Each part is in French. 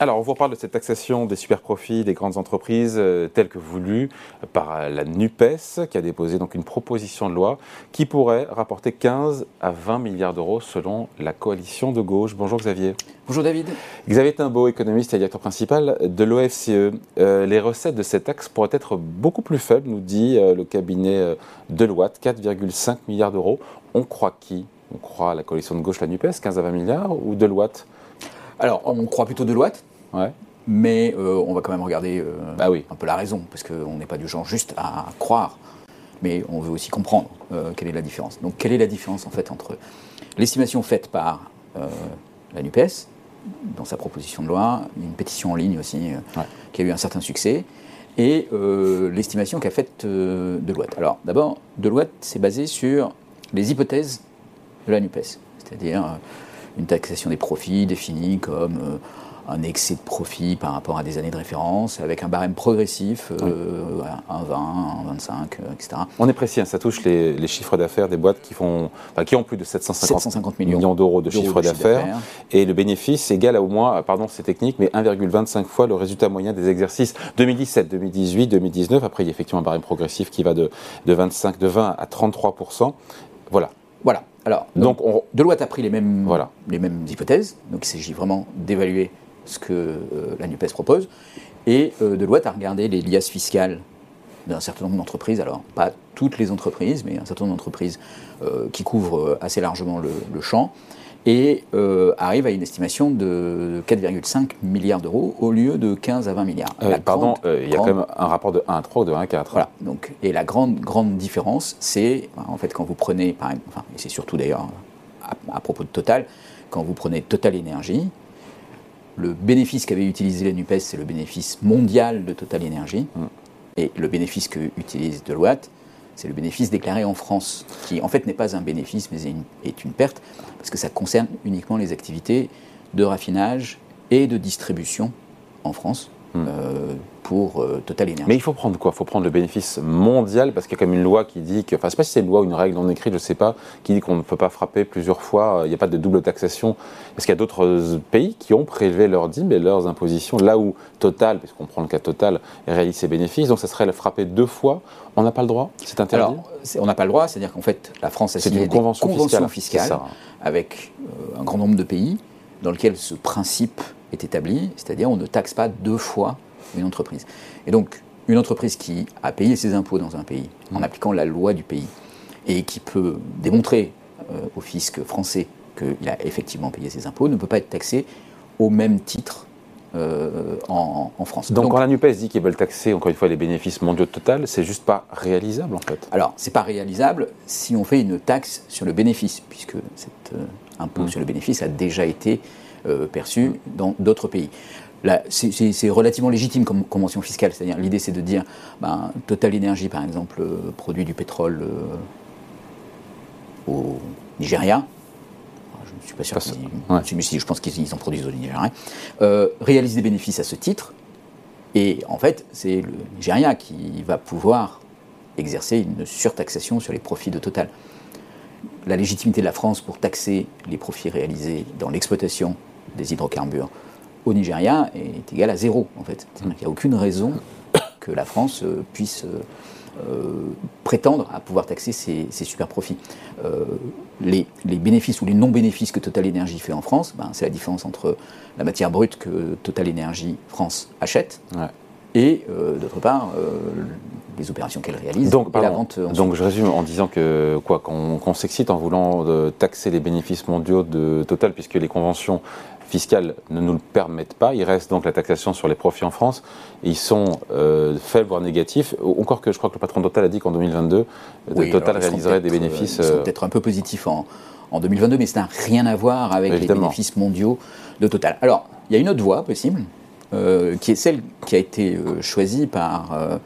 Alors, on vous reparle de cette taxation des super profits des grandes entreprises euh, telle que voulue par la NUPES, qui a déposé donc une proposition de loi qui pourrait rapporter 15 à 20 milliards d'euros selon la coalition de gauche. Bonjour Xavier. Bonjour David. Xavier Timbaud, économiste et directeur principal de l'OFCE. Euh, les recettes de cette taxe pourraient être beaucoup plus faibles, nous dit euh, le cabinet Deloitte, 4,5 milliards d'euros. On croit qui? On croit la coalition de gauche, la NUPES, 15 à 20 milliards, ou Deloitte alors, on croit plutôt Deloitte. Ouais. Mais euh, on va quand même regarder euh, bah oui. un peu la raison, parce qu'on n'est pas du genre juste à croire, mais on veut aussi comprendre euh, quelle est la différence. Donc, quelle est la différence en fait entre l'estimation faite par la NUPES, dans sa proposition de loi, une pétition en ligne aussi, qui a eu un certain succès, et l'estimation qu'a faite Deloitte. Alors, d'abord, Deloitte s'est basé sur les hypothèses de la NUPES, c'est-à-dire une taxation des profits définie comme euh, un excès de profit par rapport à des années de référence, avec un barème progressif, euh, 1,20, 1,25, etc. On est précis, hein, ça touche les, chiffres d'affaires des boîtes qui, font, qui ont plus de 750, millions, d'euros de chiffre d'affaires, et le bénéfice égal à au moins, pardon c'est technique, mais 1,25 fois le résultat moyen des exercices 2017, 2018, 2019. Après, il y a effectivement un barème progressif qui va de, de 25, de 20 à 33% Voilà. Voilà. Alors, donc, Deloitte a pris les mêmes, voilà. les mêmes hypothèses, donc il s'agit vraiment d'évaluer ce que euh, la NUPES propose, et euh, Deloitte a regardé les liasses fiscales d'un certain nombre d'entreprises, alors pas toutes les entreprises, mais un certain nombre d'entreprises euh, qui couvrent assez largement le champ, et euh, arrive à une estimation de 4,5 milliards d'euros au lieu de 15 à 20 milliards. Euh, pardon, euh, il y a quand même un rapport de 1 à 3 ou de 1 à 4. Voilà, donc, et la grande, grande différence, c'est en fait quand vous prenez, par enfin, et c'est surtout d'ailleurs à, propos de Total, quand vous prenez Total Énergie, le bénéfice qu'avait utilisé la NUPES, c'est le bénéfice mondial de Total Énergie, mm. et le bénéfice que utilise Deloitte, c'est le bénéfice déclaré en France, qui en fait n'est pas un bénéfice, mais est une, perte, parce que ça concerne uniquement les activités de raffinage et de distribution en France. Hmm. Euh, pour euh, Total Energy. Mais il faut prendre quoi? Il faut prendre le bénéfice mondial parce qu'il y a comme une loi qui dit que, enfin, je sais pas si c'est une loi ou une règle non écrite, je sais pas, qui dit qu'on ne peut pas frapper plusieurs fois. Il n'y a pas de double taxation. Est-ce qu'il y a d'autres pays qui ont prélevé leurs dîmes et leurs impositions là où Total, puisqu'on prend le cas Total, réalise ses bénéfices, donc ça serait frapper deux fois. On n'a pas le droit? C'est interdit? Alors, on n'a pas le droit, c'est-à-dire qu'en fait, la France a signé une convention des conventions fiscales, avec euh, un grand nombre de pays dans lequel ce principe est établi, c'est-à-dire on ne taxe pas deux fois une entreprise. Et donc, une entreprise qui a payé ses impôts dans un pays en mm. appliquant la loi du pays et qui peut démontrer euh, au fisc français qu'il a effectivement payé ses impôts ne peut pas être taxée au même titre euh, en, France. Donc, quand la NUPES dit qu'ils veulent taxer encore une fois les bénéfices mondiaux total, c'est juste pas réalisable en fait Alors, c'est pas réalisable si on fait une taxe sur le bénéfice, puisque cet euh, impôt mm. sur le bénéfice a déjà été perçu dans d'autres pays c'est relativement légitime comme convention fiscale. C'est-à-dire, l'idée, c'est de dire, ben, Total Energy, par exemple, euh, produit du pétrole euh, au Nigeria. Je ne suis pas sûr. si, je pense qu'ils en produisent au Nigeria. Euh, réalise des bénéfices à ce titre. Et en fait, c'est le Nigeria qui va pouvoir exercer une surtaxation sur les profits de Total. La légitimité de la France pour taxer les profits réalisés dans l'exploitation des hydrocarbures au Nigeria est égal à zéro, en fait. Il n'y a aucune raison que la France euh, puisse euh, euh, prétendre à pouvoir taxer ses, super profits. les, bénéfices ou les non-bénéfices que Total Energy fait en France, ben, c'est la différence entre la matière brute que Total Energy France achète et, d'autre part, les opérations qu'elle réalise donc, et la vente. Donc je résume en disant que quoi qu'on s'excite en voulant taxer les bénéfices mondiaux de Total, puisque les conventions fiscales ne nous le permettent pas. Il reste donc la taxation sur les profits en France. ils sont euh, faibles, voire négatifs. Encore que je crois que le patron Total a dit qu'en 2022, Total réaliserait des bénéfices. Ils sont euh, peut-être un peu positifs en, en 2022, mais ça n'a rien à voir avec les bénéfices mondiaux de Total. Alors, il y a une autre voie possible, euh, qui est celle qui a été choisie par.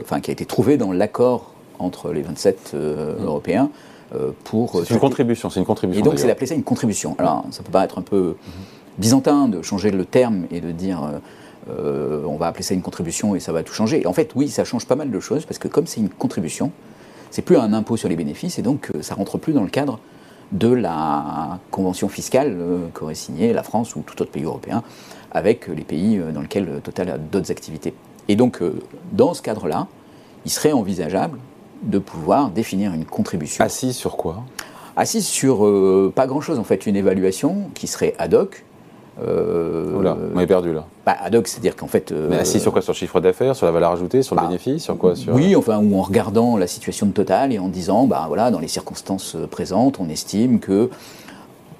Enfin, qui a été trouvée dans l'accord entre les 27 mmh. Européens euh, pour. C'est une contribution, c'est une contribution. Et donc c'est d'appeler ça une contribution. Alors ça peut paraître un peu byzantin de changer le terme et de dire euh, euh, on va appeler ça une contribution et ça va tout changer. en fait, oui, ça change pas mal de choses parce que comme c'est une contribution, c'est plus un impôt sur les bénéfices et donc ça rentre plus dans le cadre de la convention fiscale qu'aurait signée la France ou tout autre pays européen avec les pays dans lesquels Total a d'autres activités. Et donc, dans ce cadre-là, il serait envisageable de pouvoir définir une contribution. Assise sur quoi? Assise sur pas grand-chose, en fait, une évaluation qui serait ad hoc, euh, Oula, on est perdu là. Bah, ad hoc, c'est-à-dire qu'en fait. Mais assis sur quoi? Sur le chiffre d'affaires, sur la valeur ajoutée, sur le bah, bénéfice, sur quoi? Oui, enfin, ou en regardant la situation de Total et en disant, bah voilà, dans les circonstances présentes, on estime que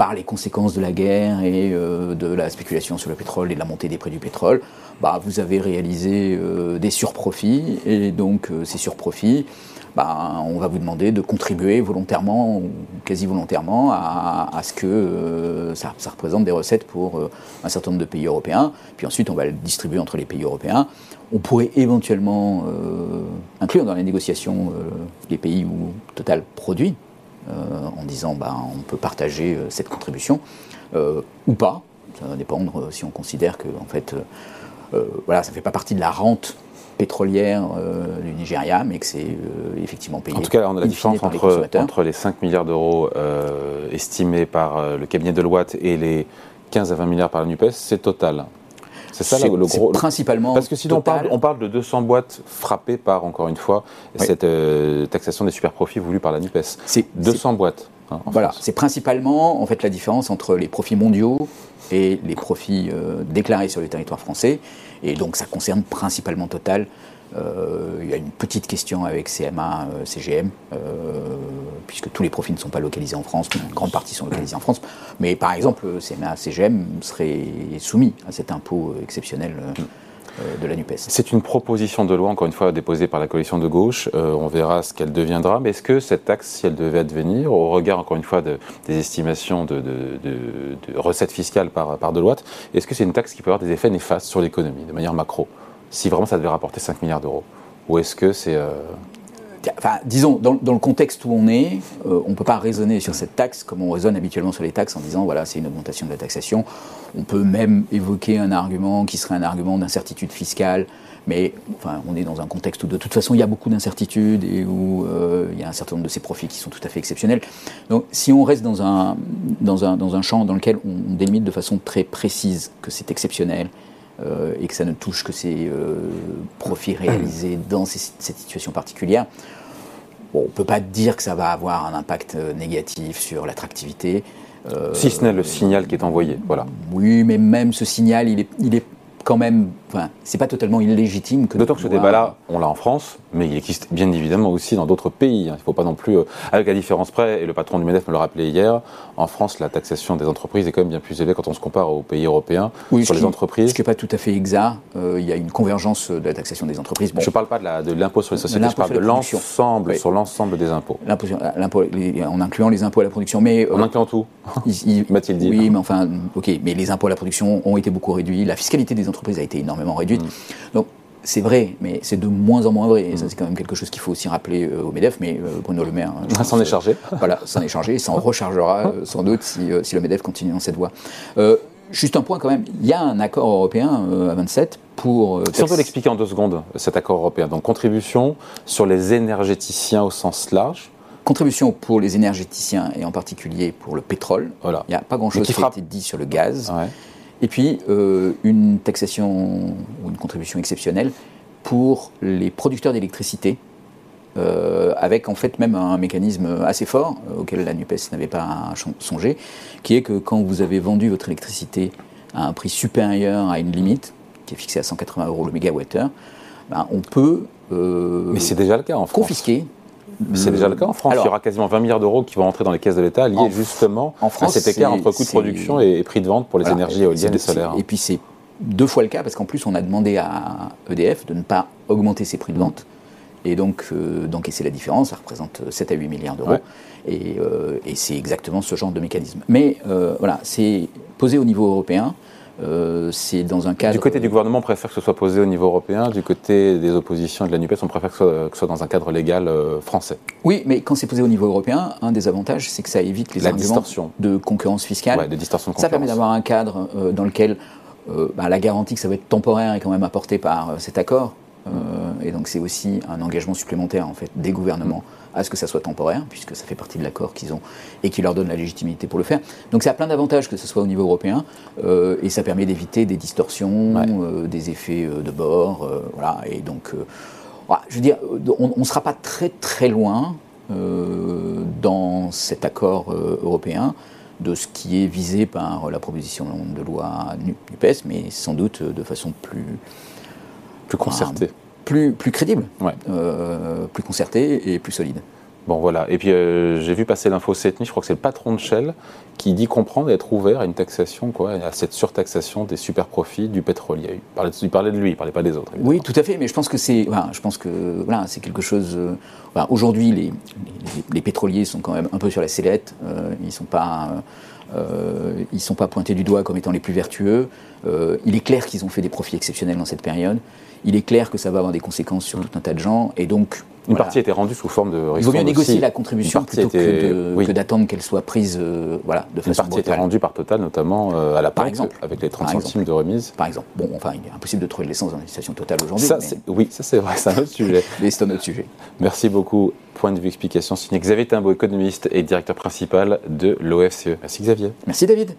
par les conséquences de la guerre et euh, de la spéculation sur le pétrole et de la montée des prix du pétrole, bah, vous avez réalisé euh, des surprofits et donc ces surprofits bah, on va vous demander de contribuer volontairement ou quasi volontairement à, ce que euh, ça, représente des recettes pour euh, un certain nombre de pays européens. Puis ensuite, on va le distribuer entre les pays européens. On pourrait éventuellement euh, inclure dans les négociations les pays où Total produit, en disant bah, on peut partager cette contribution ou pas. Ça va dépendre si on considère que en fait, voilà, ça ne fait pas partie de la rente pétrolière euh, du Nigeria, mais que c'est euh, effectivement payé. En tout cas, on a la différence entre, entre, les 5 milliards d'euros euh, estimés par le cabinet de Deloitte et les 15 à 20 milliards par la NUPES, c'est total. C'est ça le, gros. Principalement. Parce que sinon on parle, on parle, de 200 boîtes frappées par, encore une fois, cette taxation des super profits voulue par la NUPES. C'est 200 boîtes. Hein, voilà, c'est principalement en fait la différence entre les profits mondiaux et les profits déclarés sur le territoire français. Et donc ça concerne principalement Total. Euh, il y a une petite question avec CMA, euh, CGM, euh, puisque tous les profits ne sont pas localisés en France, une grande partie sont localisés en France. Mais par exemple, CMA, CGM seraient soumis à cet impôt exceptionnel de la NUPES. C'est une proposition de loi, encore une fois, déposée par la coalition de gauche. on verra ce qu'elle deviendra. Mais est-ce que cette taxe, si elle devait advenir, au regard, encore une fois, des estimations de, recettes fiscales par, par Deloitte, est-ce que c'est une taxe qui peut avoir des effets néfastes sur l'économie, de manière macro? Si vraiment ça devait rapporter 5 milliards d'euros Ou est-ce que c'est... Euh, enfin, disons, dans, le contexte où on est, euh, on ne peut pas raisonner sur cette taxe comme on raisonne habituellement sur les taxes en disant, voilà, c'est une augmentation de la taxation. On peut même évoquer un argument qui serait un argument d'incertitude fiscale, mais enfin, on est dans un contexte où de toute façon il y a beaucoup d'incertitudes et où euh, il y a un certain nombre de ces profits qui sont tout à fait exceptionnels. Donc si on reste dans un, dans un, dans un champ dans lequel on délimite de façon très précise que c'est exceptionnel, euh, et que ça ne touche que ces euh, profits réalisés dans cette situation particulière, bon, on ne peut pas dire que ça va avoir un impact euh, négatif sur l'attractivité. si ce n'est le signal qui est envoyé, voilà. Oui, mais même ce signal, il est, il est quand même, enfin, c'est pas totalement illégitime que. D'autant que ce débat-là, on l'a en France, mais il existe bien évidemment aussi dans d'autres pays. Hein. Il ne faut pas non plus, euh, avec la différence près, et le patron du MEDEF me le rappelait hier, en France, la taxation des entreprises est quand même bien plus élevée quand on se compare aux pays européens oui, sur les entreprises. Ce qui n'est pas tout à fait exact. Euh, il y a une convergence de la taxation des entreprises. Je ne parle pas de l'impôt sur les sociétés, je parle de l'ensemble, sur l'ensemble des impôts. en incluant les impôts à la production. Mais, en euh, incluant tout, m'a-t-il dit. Oui, mais enfin, ok, mais les impôts à la production ont été beaucoup réduits. La fiscalité des entreprises a été énormément réduite. Mm. Donc, c'est vrai, mais c'est de moins en moins vrai. Et ça, mm. c'est quand même quelque chose qu'il faut aussi rappeler euh, au MEDEF. Mais euh, Bruno Le Maire. S'en est chargé. Voilà, s'en est chargé. Et s'en rechargera euh, sans doute si, si, le MEDEF continue dans cette voie. juste un point quand même. Il y a un accord européen à 27 pour. si on peut l'expliquer en deux secondes, cet accord européen. Donc, contribution sur les énergéticiens au sens large. Contribution pour les énergéticiens et en particulier pour le pétrole. Voilà. Il n'y a pas grand-chose qui, qui a été dit sur le gaz. Ouais. Et puis, euh, une taxation ou une contribution exceptionnelle pour les producteurs d'électricité, euh, avec en fait même un mécanisme assez fort euh, auquel la NUPES n'avait pas songé, qui est que quand vous avez vendu votre électricité à un prix supérieur à une limite, qui est fixée à 180 euros le mégawattheure, ben, on peut Mais c'est déjà le cas en France. confisquer c'est déjà le cas en France. il y aura quasiment 20 milliards d'euros qui vont entrer dans les caisses de l'État liés justement en France, à cet écart entre coût de production et, prix de vente pour les énergies éoliennes et solaires. Et puis c'est deux fois le cas parce qu'en plus on a demandé à EDF de ne pas augmenter ses prix de vente et donc euh, d'encaisser la différence. Ça représente 7 à 8 milliards d'euros. Euh, et, c'est exactement ce genre de mécanisme. Mais euh, voilà, c'est posé au niveau européen. Euh, c'est dans un cadre. Du côté du gouvernement, on préfère que ce soit posé au niveau européen. Du côté des oppositions et de la NUPES, on préfère que ce soit, dans un cadre légal euh, français. Oui, mais quand c'est posé au niveau européen, un des avantages, c'est que ça évite les la distorsion. de concurrence fiscale. Ouais, de distorsion de concurrence. Ça permet d'avoir un cadre euh, dans lequel bah, la garantie que ça va être temporaire est quand même apportée par cet accord. Et donc c'est aussi un engagement supplémentaire en fait des gouvernements à ce que ça soit temporaire, puisque ça fait partie de l'accord qu'ils ont et qui leur donne la légitimité pour le faire. Donc ça a plein d'avantages que ce soit au niveau européen, et ça permet d'éviter des distorsions, des effets de bord, voilà. Et donc, je veux dire, on ne sera pas très très loin dans cet accord européen de ce qui est visé par la proposition de loi NUPES, mais sans doute de façon plus... Plus concertée. plus, plus crédible, euh, plus concertée et plus solide. Bon voilà, et puis euh, j'ai vu passer l'info cette nuit, je crois que c'est le patron de Shell qui dit comprendre et être ouvert à une taxation, quoi, à cette surtaxation des super profits du pétrolier. Il parlait, il parlait de lui, il parlait pas des autres. Oui, tout à fait, mais je pense que c'est, je pense que voilà, c'est quelque chose. Euh, aujourd'hui, les, les, pétroliers sont quand même un peu sur la sellette. Ils sont pas. Ils sont pas pointés du doigt comme étant les plus vertueux. il est clair qu'ils ont fait des profits exceptionnels dans cette période. Il est clair que ça va avoir des conséquences sur tout un tas de gens. Et donc, une partie a été rendue sous forme de Il vaut mieux négocier la contribution plutôt que d'attendre qu'elle soit prise euh, voilà, de façon Une partie a été rendue par Total, notamment euh, à la Par exemple. avec les 30 centimes de remise. Par exemple. Bon, enfin, il est impossible de trouver de l'essence dans une station Total aujourd'hui. Oui, ça c'est vrai, c'est un autre sujet. mais c'est un autre sujet. Merci beaucoup. Point de vue explication signé Xavier Timbo, économiste et directeur principal de l'OFCE. Merci Xavier. Merci David.